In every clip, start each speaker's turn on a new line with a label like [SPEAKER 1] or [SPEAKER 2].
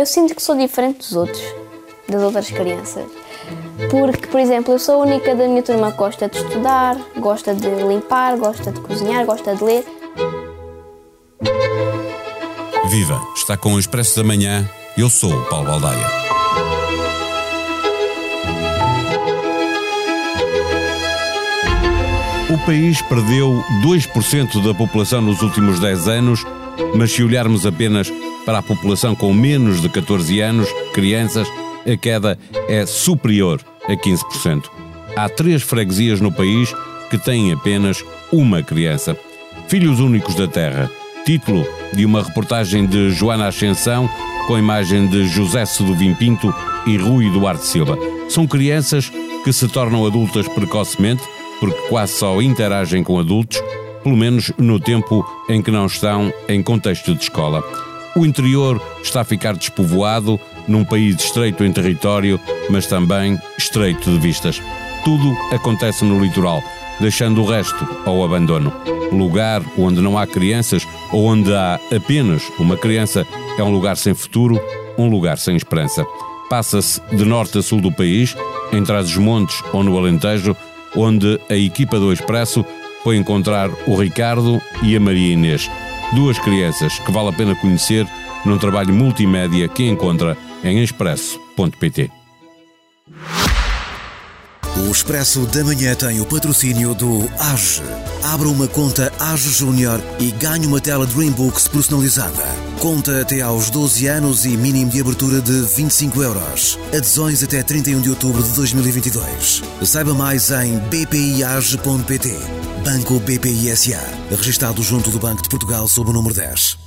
[SPEAKER 1] eu sinto que sou diferente dos outros, das outras crianças. Porque, por exemplo, eu sou a única da minha turma que gosta de estudar, gosta de limpar, gosta de cozinhar, gosta de ler.
[SPEAKER 2] Viva! Está com o Expresso da Manhã. Eu sou o Paulo Baldaia. O país perdeu 2% da população nos últimos 10 anos, mas se olharmos apenas para a população com menos de 14 anos, crianças, a queda é superior a 15%. Há três freguesias no país que têm apenas uma criança. Filhos únicos da terra. Título de uma reportagem de Joana Ascensão com imagem de José Seduvim Pinto e Rui Duarte Silva. São crianças que se tornam adultas precocemente porque quase só interagem com adultos, pelo menos no tempo em que não estão em contexto de escola. O interior está a ficar despovoado, num país estreito em território, mas também estreito de vistas. Tudo acontece no litoral, deixando o resto ao abandono. Lugar onde não há crianças ou onde há apenas uma criança é um lugar sem futuro, um lugar sem esperança. Passa-se de norte a sul do país, em Trás-os-Montes ou no Alentejo, onde a equipa do Expresso foi encontrar o Ricardo e a Maria Inês, duas crianças que vale a pena conhecer num trabalho multimédia que encontra em expresso.pt.
[SPEAKER 3] O Expresso da Manhã tem o patrocínio do AGE. Abra uma conta AGE Júnior e ganhe uma tela Dreambooks personalizada. Conta até aos 12 anos e mínimo de abertura de 25 euros. Adesões até 31 de outubro de 2022. Saiba mais em bpiage.pt. Banco BPI SA. Registado junto do Banco de Portugal sob o número 10.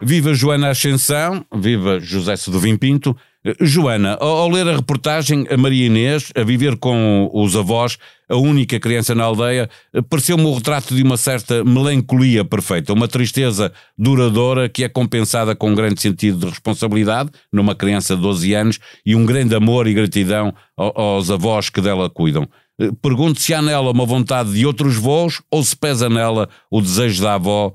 [SPEAKER 2] Viva Joana Ascensão, viva José Sedovim Pinto. Joana, ao, ler a reportagem, a Maria Inês, a viver com os avós, a única criança na aldeia, pareceu-me o retrato de uma certa melancolia perfeita, uma tristeza duradoura que é compensada com um grande sentido de responsabilidade numa criança de 12 anos e um grande amor e gratidão aos avós que dela cuidam. Pergunto se há nela uma vontade de outros voos ou se pesa nela o desejo da avó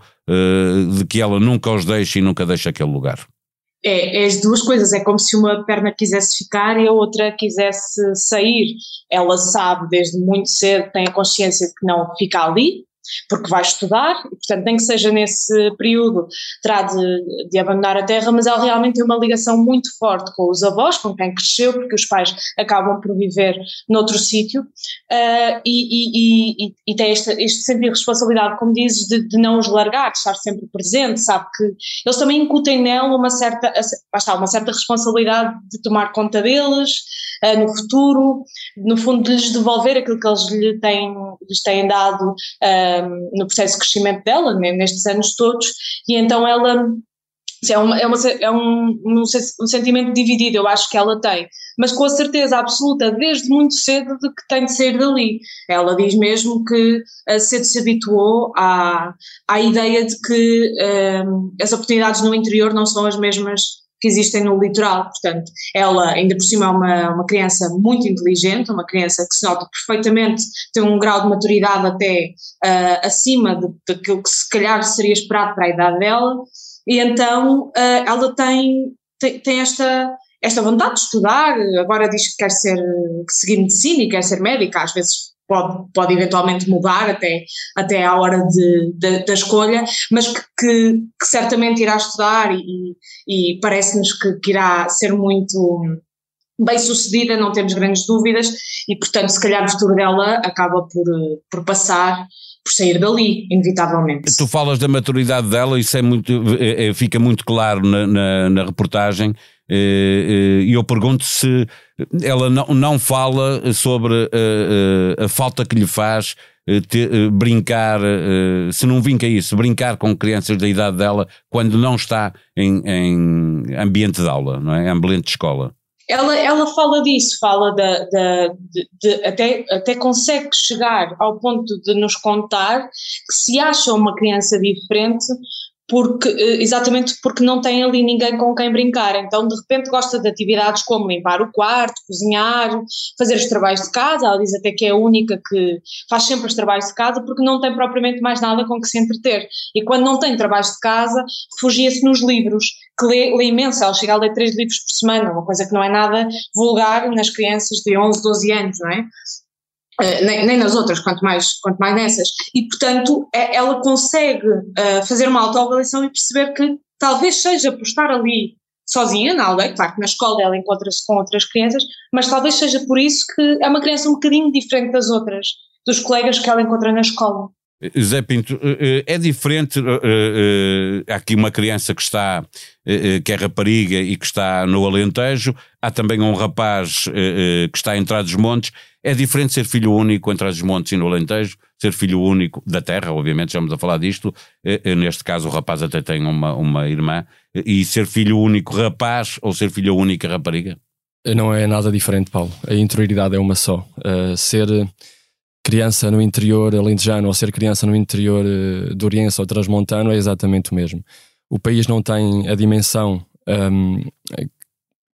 [SPEAKER 2] de que ela nunca os deixe e nunca deixe aquele lugar.
[SPEAKER 4] É, é, as duas coisas, é como se uma perna quisesse ficar e a outra quisesse sair. Ela sabe desde muito cedo, tem a consciência de que não fica ali, porque vai estudar, e, portanto, nem que seja nesse período, terá de, de, abandonar a terra, mas ela realmente tem uma ligação muito forte com os avós, com quem cresceu, porque os pais acabam por viver noutro sítio, uh, e, e, e, tem este, este sentido de responsabilidade, como dizes, de, de, não os largar, de estar sempre presente, sabe que eles também incutem nela uma certa, uma certa responsabilidade de tomar conta deles, uh, no futuro, no fundo de lhes devolver aquilo que eles lhe têm, lhes têm dado uh, no processo de crescimento dela, nestes anos todos, e então ela é, uma, é, uma, é um, um, um, sentimento dividido, eu acho que ela tem, mas com a certeza absoluta, desde muito cedo, de que tem de sair dali. Ela diz mesmo que uh, cedo se habituou à, à ideia de que uh, as oportunidades no interior não são as mesmas que existem no litoral. Portanto, ela, ainda por cima, é uma, uma criança muito inteligente, uma criança que se nota perfeitamente, tem um grau de maturidade até uh, acima daquilo que se calhar seria esperado para a idade dela, e então uh, ela tem, tem, tem esta esta vontade de estudar, agora diz que quer ser, que seguir medicina e quer ser médica, às vezes pode, pode eventualmente mudar até, até à hora de, de da escolha, mas que, que, que, certamente irá estudar e, e parece-nos que, que irá ser muito bem sucedida, não temos grandes dúvidas, e portanto, se calhar o futuro dela acaba por, por passar por sair dali, inevitavelmente.
[SPEAKER 2] Tu falas da maturidade dela, isso é muito, é, é, fica muito claro na, na, na reportagem, e eu pergunto se ela não, não fala sobre a, a, a falta que lhe faz ter, brincar, se não vinca isso, brincar com crianças da idade dela quando não está em, em ambiente de aula, não é? Ambiente de escola
[SPEAKER 4] ela, ela fala disso, fala da, da de, de, até, até consegue chegar ao ponto de nos contar que se acha uma criança diferente porque, eh, exatamente porque não tem ali ninguém com quem brincar. Então, de repente, gosta de atividades como limpar o quarto, cozinhar, fazer os trabalhos de casa. Ela diz até que é a única que faz sempre os trabalhos de casa porque não tem propriamente mais nada com que se entreter. E quando não tem trabalhos de casa, refugia-se nos livros, que lê, lê imenso. Ela chega a ler três livros por semana, uma coisa que não é nada vulgar nas crianças de 11, 12 anos, não é? Uh, nem, nem, nas outras, quanto mais, quanto mais nessas. E, portanto, é, ela consegue uh, fazer uma autoavaliação e perceber que talvez seja por estar ali sozinha na aldeia, claro que na escola ela encontra-se com outras crianças, mas talvez seja por isso que é uma criança um bocadinho diferente das outras, dos colegas que ela encontra na escola.
[SPEAKER 2] Zé Pinto, eh, é diferente. Há aqui uma criança que está, que é rapariga e que está no Alentejo, há também um rapaz que está em Trás-os-Montes é diferente ser filho único entre as montes e no Alentejo, ser filho único da terra, obviamente, estamos a falar disto. Eh, eh, neste caso, o rapaz até tem uma, uma irmã. E ser filho único rapaz ou ser filha única rapariga?
[SPEAKER 5] Não é nada diferente, Paulo. A interioridade é uma só. Uh, ser criança no interior alentejano ou ser criança no interior uh, do ou transmontano é exatamente o mesmo. O país não tem a dimensão um,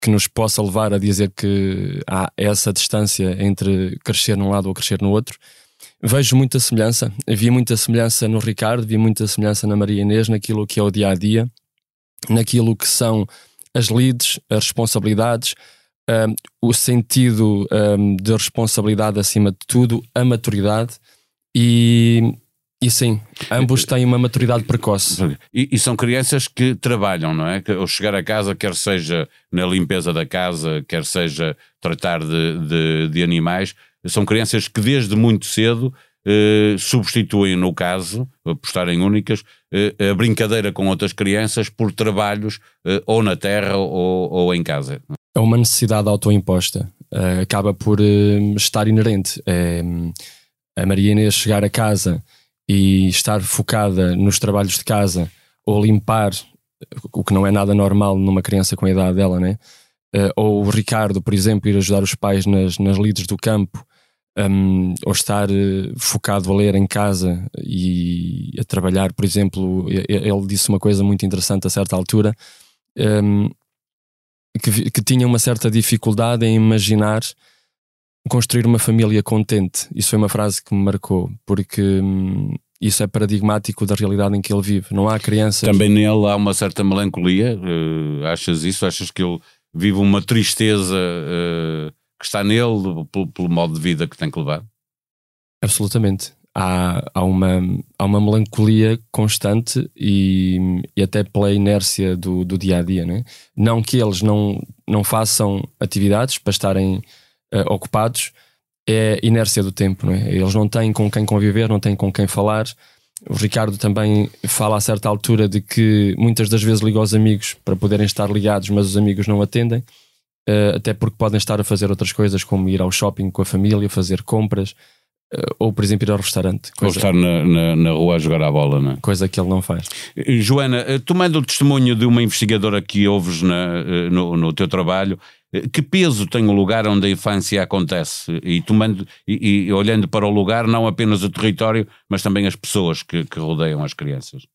[SPEAKER 5] que nos possa levar a dizer que há essa distância entre crescer num lado ou crescer no outro. Vejo muita semelhança, vi muita semelhança no Ricardo, vi muita semelhança na Maria Inês, naquilo que é o dia a dia, naquilo que são as leads, as responsabilidades, um, o sentido um, de responsabilidade acima de tudo, a maturidade e e sim, ambos têm uma maturidade precoce.
[SPEAKER 2] E, e, são crianças que trabalham, não é? Que, ao chegar a casa, quer seja na limpeza da casa, quer seja tratar de, de, de animais, são crianças que desde muito cedo eh, substituem, no caso, por estarem únicas, eh, a brincadeira com outras crianças por trabalhos eh, ou na terra ou, ou em casa.
[SPEAKER 5] É uma necessidade autoimposta, uh, acaba por uh, estar inerente. É, a Maria Inês chegar a casa e estar focada nos trabalhos de casa ou limpar, o que não é nada normal numa criança com a idade dela, né? Ou o Ricardo, por exemplo, ir ajudar os pais nas, nas lides do campo, um, ou estar focado a ler em casa e a trabalhar, por exemplo, ele disse uma coisa muito interessante a certa altura, um, que, que tinha uma certa dificuldade em imaginar construir uma família contente. Isso foi uma frase que me marcou, porque hum, isso é paradigmático da realidade em que ele vive. Não há crianças.
[SPEAKER 2] Também nele há uma certa melancolia. Uh, achas isso? Achas que ele vive uma tristeza uh, que está nele pelo, pelo, modo de vida que tem que levar?
[SPEAKER 5] Absolutamente. Há, há, uma, há uma melancolia constante e, e até pela inércia do, do dia a dia. Né? Não que eles não, não façam atividades para estarem uh, ocupados é inércia do tempo, é? Eles não têm com quem conviver, não têm com quem falar. O Ricardo também fala a certa altura de que muitas das vezes liga aos amigos para poderem estar ligados, mas os amigos não atendem, uh, até porque podem estar a fazer outras coisas, como ir ao shopping com a família, fazer compras, ou por exemplo ir ao restaurante.
[SPEAKER 2] Coisa, ou estar na, na, na, rua a jogar a bola, não é?
[SPEAKER 5] Coisa que ele não faz.
[SPEAKER 2] Joana, tomando o testemunho de uma investigadora que ouves na, no, no teu trabalho, que peso tem o lugar onde a infância acontece? E, tomando, e, e olhando para o lugar, não apenas o território, mas também as pessoas que, que rodeiam as crianças.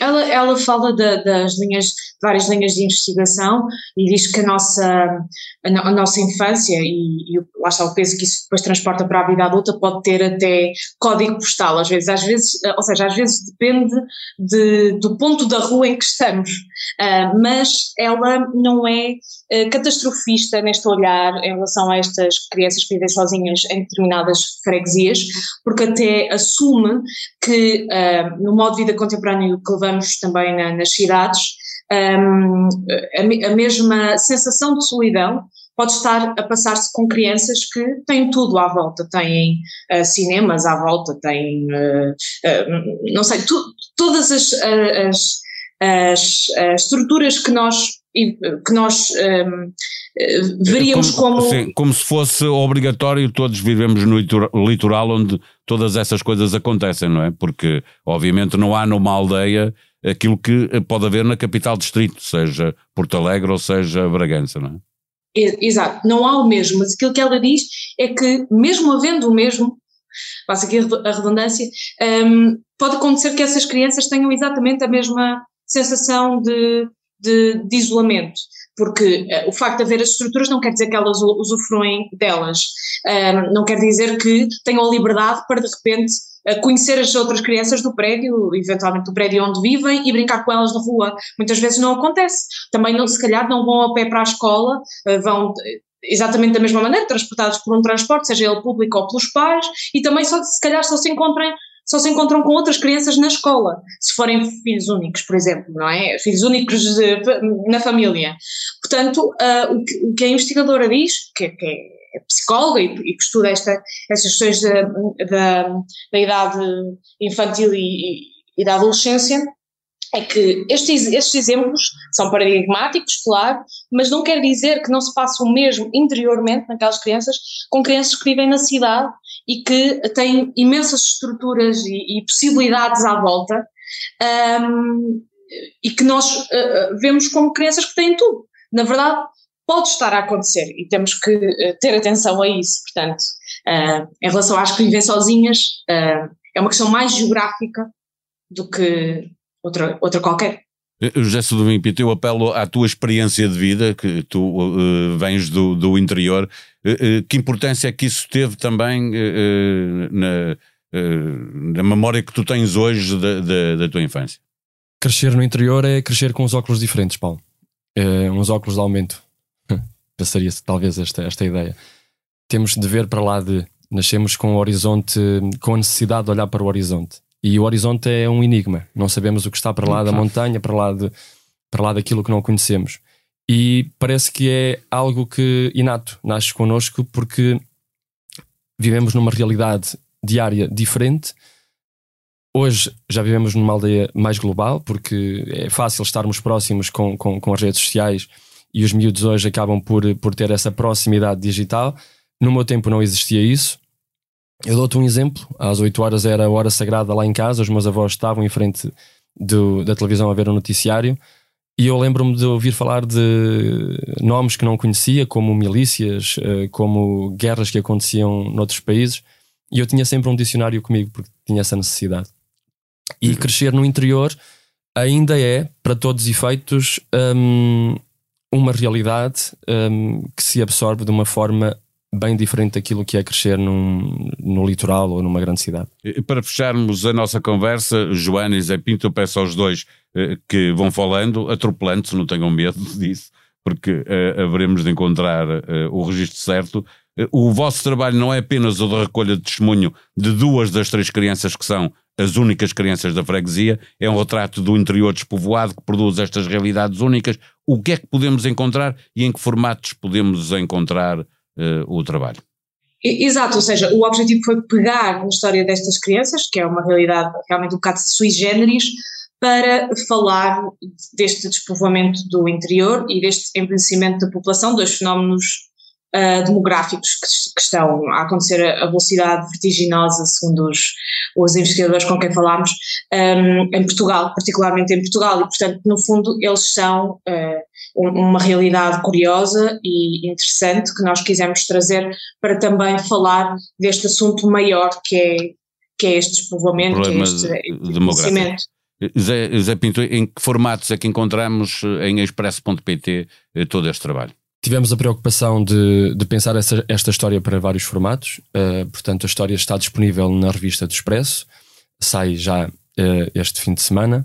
[SPEAKER 4] Ela, ela fala de, das linhas, várias linhas de investigação e diz que a nossa, a, nossa infância e, e lá está o peso que isso depois transporta para a vida adulta pode ter até código postal, às vezes, às vezes, ou seja, às vezes depende de, do ponto da rua em que estamos, uh, mas ela não é uh, catastrofista neste olhar em relação a estas crianças que vivem sozinhas em determinadas freguesias, porque até assume que uh, no modo de vida contemporâneo que levamos também na, nas cidades, um, a, a, mesma sensação de solidão pode estar a passar-se com crianças que têm tudo à volta, têm uh, cinemas à volta, têm, uh, uh, não sei, tu, todas as, as, as, as, estruturas que nós que nós um, veríamos como.
[SPEAKER 2] Como, sim, como se fosse obrigatório, todos vivemos no litoral onde todas essas coisas acontecem, não é? Porque, obviamente, não há numa aldeia aquilo que pode haver na capital distrito, seja Porto Alegre ou seja Bragança, não é?
[SPEAKER 4] Exato, não há o mesmo, mas aquilo que ela diz é que, mesmo havendo o mesmo, passa aqui a redundância, um, pode acontecer que essas crianças tenham exatamente a mesma sensação de, de, de isolamento porque uh, o facto de haver as estruturas não quer dizer que elas usufruem delas, uh, não quer dizer que tenham a liberdade para de repente uh, conhecer as outras crianças do prédio, eventualmente do prédio onde vivem e brincar com elas na rua. Muitas vezes não acontece. Também não, se calhar não vão a pé para a escola, vão exatamente da mesma maneira, transportados por um transporte, seja ele público ou pelos pais, e também só, se calhar só se encontrem só se encontram com outras crianças na escola, se forem filhos únicos, por exemplo, não é? Filhos únicos de, na família. Portanto, uh, o, que, o, que, a investigadora diz, que, que é psicóloga e, e, que estuda esta, estas questões da, da, da idade infantil e, e, da adolescência, é que estes, estes exemplos são paradigmáticos, claro, mas não quer dizer que não se passe o mesmo interiormente naquelas crianças com crianças que vivem na cidade e que têm imensas estruturas e, e possibilidades à volta um, e que nós uh, vemos como crianças que têm tudo. Na verdade, pode estar a acontecer e temos que uh, ter atenção a isso. Portanto, uh, em relação às que vivem sozinhas, é uma questão mais geográfica do que outra, outra qualquer.
[SPEAKER 2] José Sodomim Pinto, eu apelo à tua experiência de vida, que tu uh, vens do, do interior, uh, que importância é que isso teve também uh, na, na memória que tu tens hoje da, da, da, tua infância?
[SPEAKER 5] Crescer no interior é crescer com os óculos diferentes, Paulo. Uns óculos de aumento. Passaria-se talvez esta, esta ideia. Temos de ver para lá de. Nascemos com o horizonte, com a necessidade de olhar para o horizonte e o horizonte é um enigma. Não sabemos o que está para lá da montanha, para lá, de, para lá daquilo que não conhecemos. E parece que é algo que inato, nasce connosco porque vivemos numa realidade diária diferente. Hoje já vivemos numa aldeia mais global, porque é fácil estarmos próximos com, com, com as redes sociais e os miúdos hoje acabam por, por ter essa proximidade digital. No meu tempo não existia isso. Eu dou-te um exemplo. Às 8 horas era a hora sagrada lá em casa, os meus avós estavam em frente do, da televisão a ver o noticiário e eu lembro-me de ouvir falar de nomes que não conhecia, como milícias, eh, como guerras que aconteciam noutros países, e eu tinha sempre um dicionário comigo porque tinha essa necessidade. E uhum. crescer no interior ainda é, para todos os efeitos, um, uma realidade um, que se absorve de uma forma bem diferente daquilo que é crescer num, no litoral ou numa grande cidade.
[SPEAKER 2] Para fecharmos a nossa conversa, Joana e Zé Pinto, eu peço aos dois eh, que vão falando, atropelando-se, não tenham medo disso, porque eh, haveremos de encontrar eh, o registro certo. O vosso trabalho não é apenas o da recolha de testemunho de duas das três crianças que são as únicas crianças da freguesia, é um retrato do interior despovoado que produz estas realidades únicas. O que é que podemos encontrar e em que formatos podemos encontrar uh, o trabalho.
[SPEAKER 4] Exato, ou seja, o objetivo foi pegar na história destas crianças, que é uma realidade realmente um bocado sui generis, para falar deste despovoamento do interior e deste envelhecimento da população, dois fenómenos uh, demográficos que, que, estão a acontecer a, velocidade vertiginosa, segundo os, os investigadores com quem falámos, um, em Portugal, particularmente em Portugal, e portanto, no fundo, eles são uh, uma realidade curiosa e interessante que nós quisemos trazer para também falar deste assunto maior que é, que é este despovoamento, que é este
[SPEAKER 2] envelhecimento. Zé, Zé Pinto, em que formatos é que encontramos eh, em expresso.pt todo este trabalho?
[SPEAKER 5] Tivemos a preocupação de, de pensar essa, esta história para vários formatos, uh, portanto, a história está disponível na revista do Expresso, sai já uh, este fim de semana.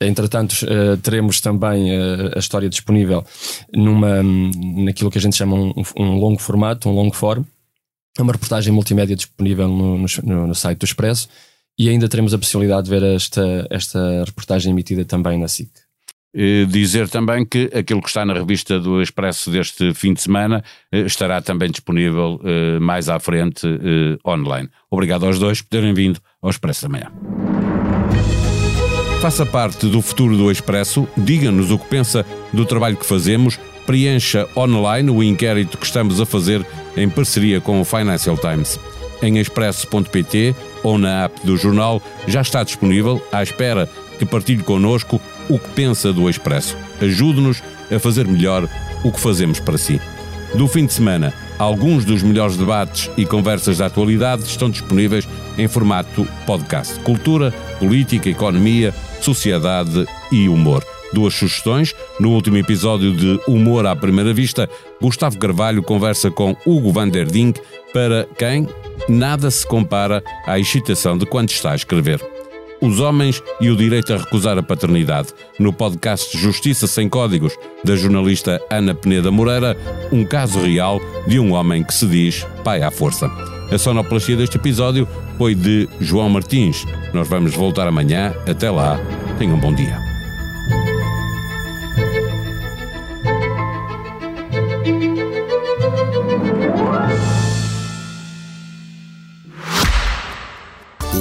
[SPEAKER 5] Entretanto, uh, teremos também a história disponível numa, naquilo que a gente chama um, um longo formato, um longo form. É uma reportagem multimédia disponível no, no, no, site do Expresso e ainda teremos a possibilidade de ver esta, esta reportagem emitida também na SIC.
[SPEAKER 2] Dizer também que aquilo que está na revista do Expresso deste fim de semana eh, estará também disponível mais à frente online. Obrigado aos dois por terem vindo ao Expresso da Manhã. Faça parte do futuro do Expresso, diga-nos o que pensa do trabalho que fazemos, preencha online o inquérito que estamos a fazer em parceria com o Financial Times. Em expresso.pt ou na app do jornal já está disponível, à espera que partilhe connosco o que pensa do Expresso. Ajude-nos a fazer melhor o que fazemos para si. Do fim de semana Alguns dos melhores debates e conversas da atualidade estão disponíveis em formato podcast. Cultura, política, economia, sociedade e humor. Duas sugestões. No último episódio de Humor à Primeira Vista, Gustavo Carvalho conversa com Hugo van der Dink para quem nada se compara à excitação de quando está a escrever. Os Homens e o Direito a Recusar a Paternidade, no podcast Justiça Sem Códigos, da jornalista Ana Peneda Moreira, um caso real de um homem que se diz pai à força. A sonoplastia deste episódio foi de João Martins. Nós vamos voltar amanhã. Até lá, tenham um bom dia.